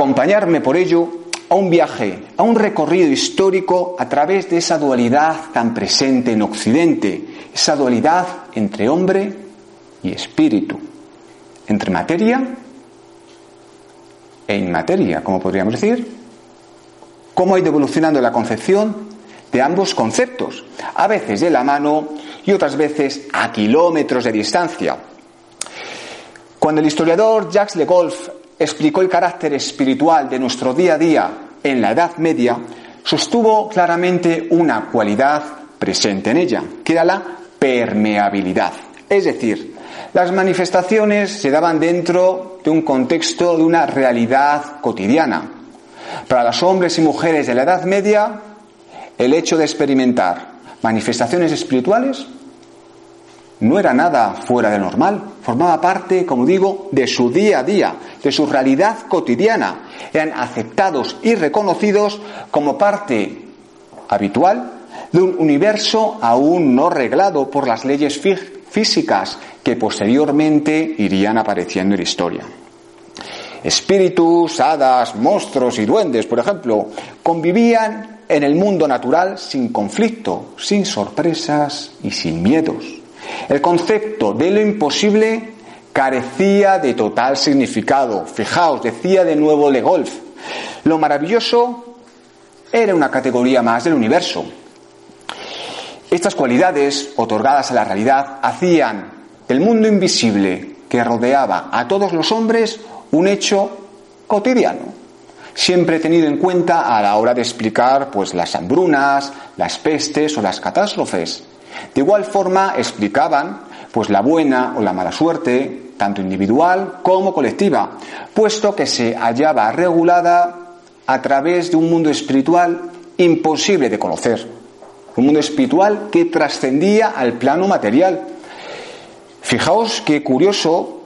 Acompañarme por ello a un viaje, a un recorrido histórico a través de esa dualidad tan presente en Occidente, esa dualidad entre hombre y espíritu, entre materia e inmateria, como podríamos decir, cómo ha ido evolucionando la concepción de ambos conceptos, a veces de la mano y otras veces a kilómetros de distancia. Cuando el historiador Jacques Le Golf explicó el carácter espiritual de nuestro día a día en la Edad Media, sostuvo claramente una cualidad presente en ella, que era la permeabilidad. Es decir, las manifestaciones se daban dentro de un contexto de una realidad cotidiana. Para los hombres y mujeres de la Edad Media, el hecho de experimentar manifestaciones espirituales no era nada fuera de normal, formaba parte, como digo, de su día a día, de su realidad cotidiana. Eran aceptados y reconocidos como parte habitual de un universo aún no reglado por las leyes físicas que posteriormente irían apareciendo en la historia. Espíritus, hadas, monstruos y duendes, por ejemplo, convivían en el mundo natural sin conflicto, sin sorpresas y sin miedos. El concepto de lo imposible carecía de total significado. Fijaos, decía de nuevo Le Golf, lo maravilloso era una categoría más del universo. Estas cualidades, otorgadas a la realidad, hacían del mundo invisible que rodeaba a todos los hombres un hecho cotidiano, siempre tenido en cuenta a la hora de explicar pues las hambrunas, las pestes o las catástrofes. De igual forma explicaban pues la buena o la mala suerte, tanto individual como colectiva, puesto que se hallaba regulada a través de un mundo espiritual imposible de conocer, un mundo espiritual que trascendía al plano material. Fijaos qué curioso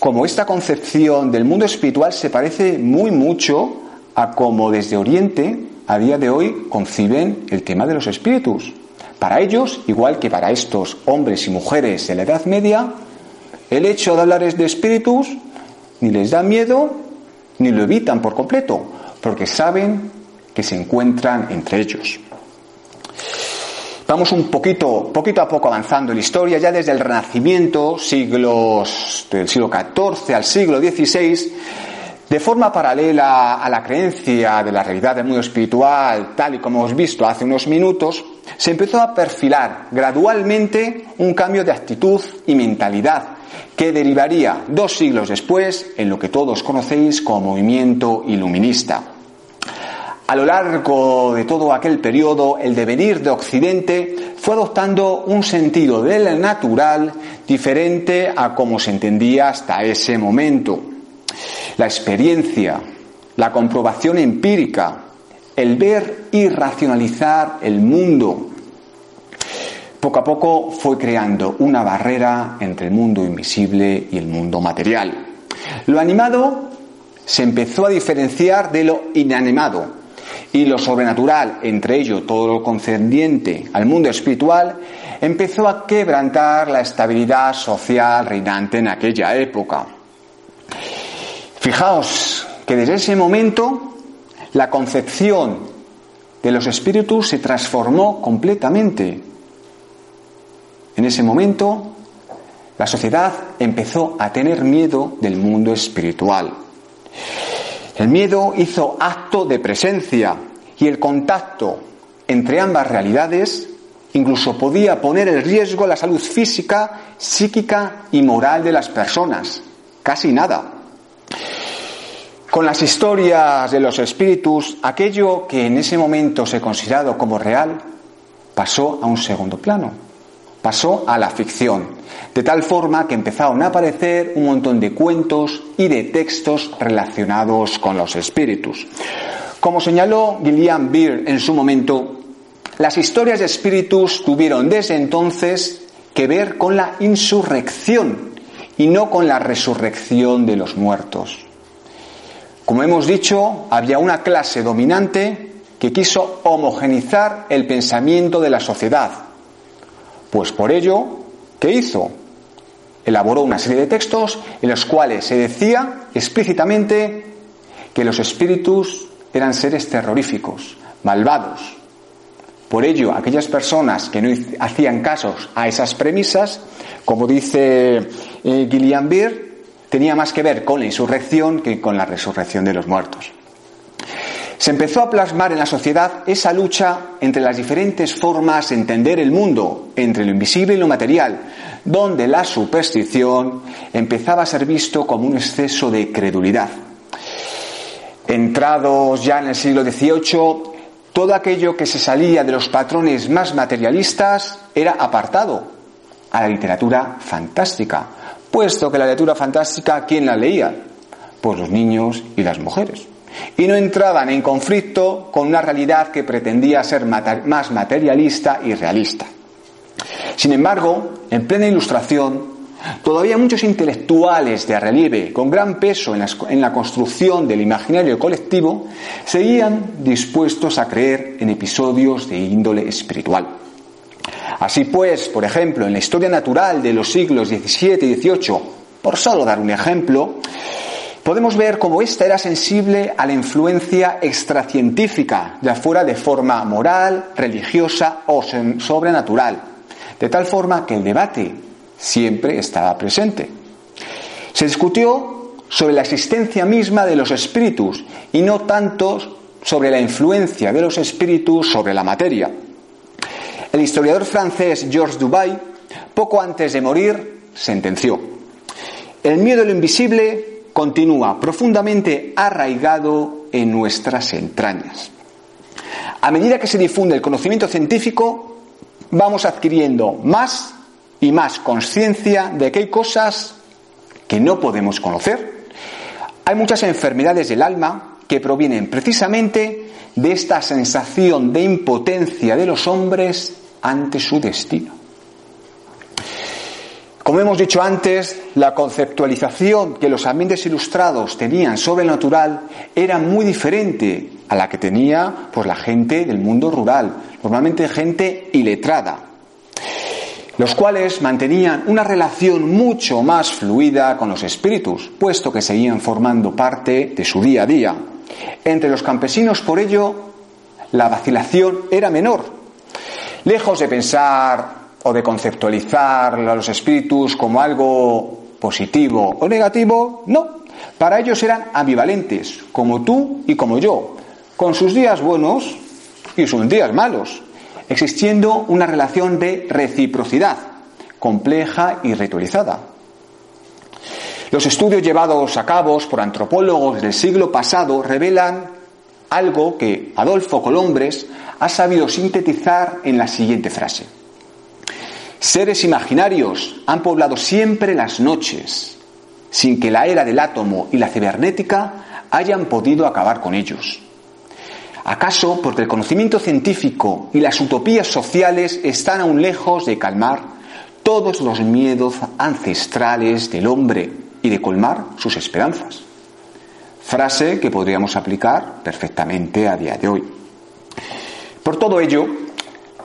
como esta concepción del mundo espiritual se parece muy mucho a cómo desde Oriente a día de hoy conciben el tema de los espíritus. Para ellos, igual que para estos hombres y mujeres de la Edad Media, el hecho de hablarles de espíritus ni les da miedo ni lo evitan por completo, porque saben que se encuentran entre ellos. Vamos un poquito, poquito a poco avanzando en la historia, ya desde el Renacimiento, siglos del siglo XIV al siglo XVI, de forma paralela a la creencia de la realidad del mundo espiritual, tal y como hemos visto hace unos minutos, se empezó a perfilar gradualmente un cambio de actitud y mentalidad que derivaría dos siglos después en lo que todos conocéis como movimiento iluminista. A lo largo de todo aquel periodo, el devenir de Occidente fue adoptando un sentido del natural diferente a como se entendía hasta ese momento la experiencia, la comprobación empírica, el ver y racionalizar el mundo, poco a poco fue creando una barrera entre el mundo invisible y el mundo material. Lo animado se empezó a diferenciar de lo inanimado y lo sobrenatural, entre ello todo lo concerniente al mundo espiritual, empezó a quebrantar la estabilidad social reinante en aquella época. Fijaos que desde ese momento la concepción de los espíritus se transformó completamente. En ese momento la sociedad empezó a tener miedo del mundo espiritual. El miedo hizo acto de presencia y el contacto entre ambas realidades incluso podía poner en riesgo la salud física, psíquica y moral de las personas. Casi nada. Con las historias de los espíritus, aquello que en ese momento se considerado como real pasó a un segundo plano, pasó a la ficción, de tal forma que empezaron a aparecer un montón de cuentos y de textos relacionados con los espíritus. Como señaló Gillian Beer en su momento, las historias de espíritus tuvieron desde entonces que ver con la insurrección y no con la resurrección de los muertos. Como hemos dicho, había una clase dominante que quiso homogenizar el pensamiento de la sociedad. Pues por ello, ¿qué hizo? Elaboró una serie de textos en los cuales se decía explícitamente que los espíritus eran seres terroríficos, malvados, por ello, aquellas personas que no hacían casos a esas premisas, como dice eh, Gillian Beer, tenía más que ver con la insurrección que con la resurrección de los muertos. Se empezó a plasmar en la sociedad esa lucha entre las diferentes formas de entender el mundo, entre lo invisible y lo material, donde la superstición empezaba a ser visto como un exceso de credulidad. Entrados ya en el siglo XVIII, todo aquello que se salía de los patrones más materialistas era apartado a la literatura fantástica, puesto que la literatura fantástica, ¿quién la leía? Pues los niños y las mujeres. Y no entraban en conflicto con una realidad que pretendía ser más materialista y realista. Sin embargo, en plena ilustración, Todavía muchos intelectuales de relieve, con gran peso en la, construcción del imaginario colectivo, seguían dispuestos a creer en episodios de índole espiritual. Así pues, por ejemplo, en la historia natural de los siglos XVII y XVIII, por solo dar un ejemplo, podemos ver cómo ésta era sensible a la influencia extracientífica, ya fuera de forma moral, religiosa o sobrenatural, de tal forma que el debate siempre estaba presente. Se discutió sobre la existencia misma de los espíritus y no tanto sobre la influencia de los espíritus sobre la materia. El historiador francés Georges Dubai, poco antes de morir, sentenció, el miedo a lo invisible continúa profundamente arraigado en nuestras entrañas. A medida que se difunde el conocimiento científico, vamos adquiriendo más y más conciencia de que hay cosas que no podemos conocer. Hay muchas enfermedades del alma que provienen precisamente de esta sensación de impotencia de los hombres ante su destino. Como hemos dicho antes, la conceptualización que los ambientes ilustrados tenían sobre el natural era muy diferente a la que tenía pues, la gente del mundo rural, normalmente gente iletrada, los cuales mantenían una relación mucho más fluida con los espíritus, puesto que seguían formando parte de su día a día. Entre los campesinos, por ello, la vacilación era menor. Lejos de pensar o de conceptualizar a los espíritus como algo positivo o negativo, no. Para ellos eran ambivalentes, como tú y como yo, con sus días buenos y sus días malos existiendo una relación de reciprocidad compleja y ritualizada. Los estudios llevados a cabo por antropólogos del siglo pasado revelan algo que Adolfo Colombres ha sabido sintetizar en la siguiente frase. Seres imaginarios han poblado siempre las noches, sin que la era del átomo y la cibernética hayan podido acabar con ellos. ¿Acaso porque el conocimiento científico y las utopías sociales están aún lejos de calmar todos los miedos ancestrales del hombre y de colmar sus esperanzas? Frase que podríamos aplicar perfectamente a día de hoy. Por todo ello,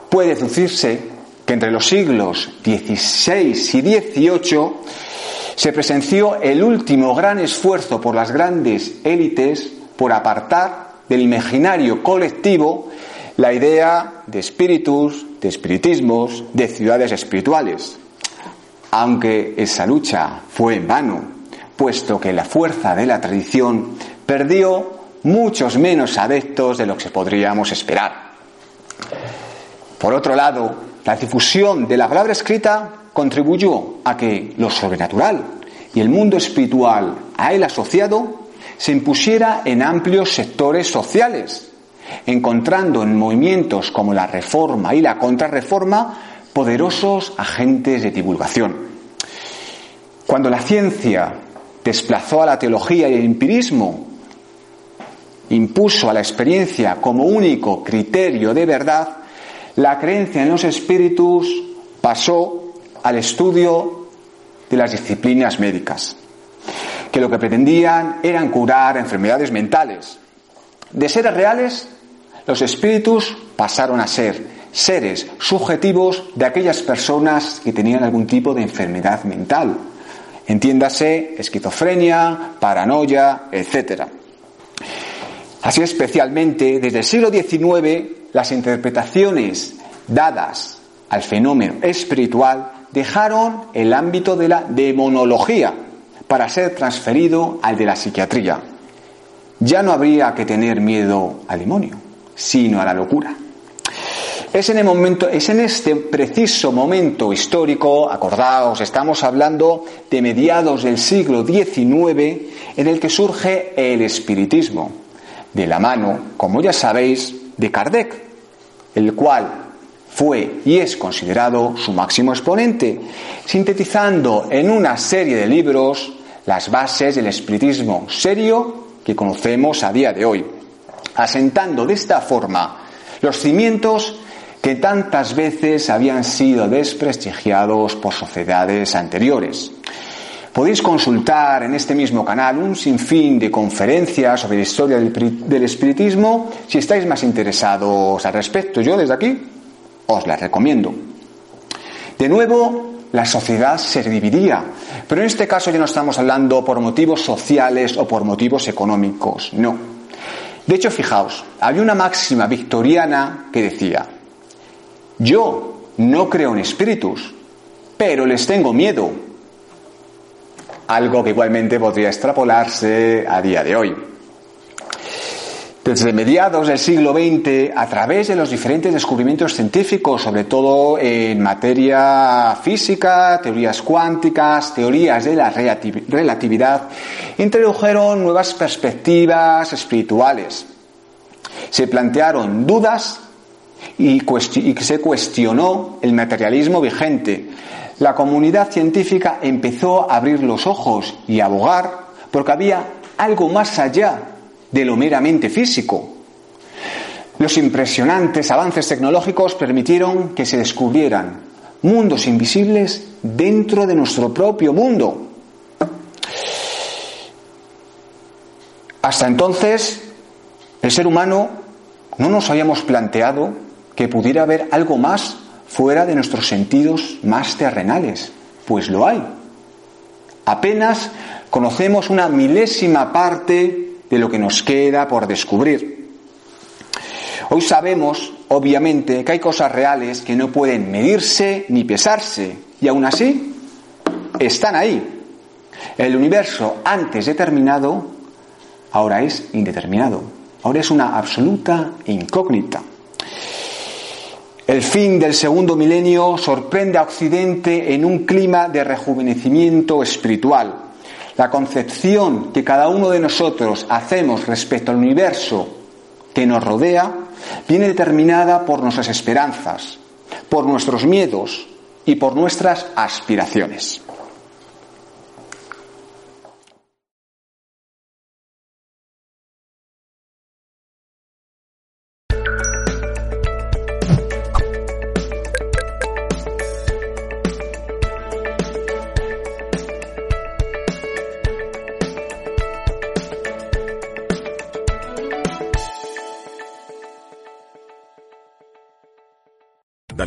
puede deducirse que entre los siglos XVI y XVIII se presenció el último gran esfuerzo por las grandes élites por apartar del imaginario colectivo la idea de espíritus, de espiritismos, de ciudades espirituales. Aunque esa lucha fue en vano, puesto que la fuerza de la tradición perdió muchos menos adeptos de lo que podríamos esperar. Por otro lado, la difusión de la palabra escrita contribuyó a que lo sobrenatural y el mundo espiritual a él asociado se impusiera en amplios sectores sociales, encontrando en movimientos como la reforma y la contrarreforma poderosos agentes de divulgación. Cuando la ciencia desplazó a la teología y el empirismo, impuso a la experiencia como único criterio de verdad, la creencia en los espíritus pasó al estudio de las disciplinas médicas, que lo que pretendían eran curar enfermedades mentales. De seres reales, los espíritus pasaron a ser seres subjetivos de aquellas personas que tenían algún tipo de enfermedad mental. Entiéndase esquizofrenia, paranoia, etc. Así especialmente desde el siglo XIX las interpretaciones dadas al fenómeno espiritual dejaron el ámbito de la demonología para ser transferido al de la psiquiatría. Ya no habría que tener miedo al demonio, sino a la locura. Es en, el momento, es en este preciso momento histórico, acordaos, estamos hablando de mediados del siglo XIX, en el que surge el espiritismo, de la mano, como ya sabéis, de Kardec, el cual fue y es considerado su máximo exponente, sintetizando en una serie de libros las bases del espiritismo serio que conocemos a día de hoy, asentando de esta forma los cimientos que tantas veces habían sido desprestigiados por sociedades anteriores. Podéis consultar en este mismo canal un sinfín de conferencias sobre la historia del, espiritismo si estáis más interesados al respecto. Yo desde aquí os las recomiendo. De nuevo, la sociedad se dividía, pero en este caso ya no estamos hablando por motivos sociales o por motivos económicos, no. De hecho, fijaos, había una máxima victoriana que decía, yo no creo en espíritus, pero les tengo miedo algo que igualmente podría extrapolarse a día de hoy. Desde mediados del siglo XX, a través de los diferentes descubrimientos científicos, sobre todo en materia física, teorías cuánticas, teorías de la relatividad, introdujeron nuevas perspectivas espirituales. Se plantearon dudas y, se cuestionó el materialismo vigente, la comunidad científica empezó a abrir los ojos y a abogar porque había algo más allá de lo meramente físico. Los impresionantes avances tecnológicos permitieron que se descubrieran mundos invisibles dentro de nuestro propio mundo. Hasta entonces, el ser humano no nos habíamos planteado que pudiera haber algo más fuera de nuestros sentidos más terrenales, pues lo hay. Apenas conocemos una milésima parte de lo que nos queda por descubrir. Hoy sabemos, obviamente, que hay cosas reales que no pueden medirse ni pesarse, y aún así están ahí. El universo antes determinado ahora es indeterminado, ahora es una absoluta incógnita. El fin del segundo milenio sorprende a Occidente en un clima de rejuvenecimiento espiritual. La concepción que cada uno de nosotros hacemos respecto al universo que nos rodea viene determinada por nuestras esperanzas, por nuestros miedos y por nuestras aspiraciones.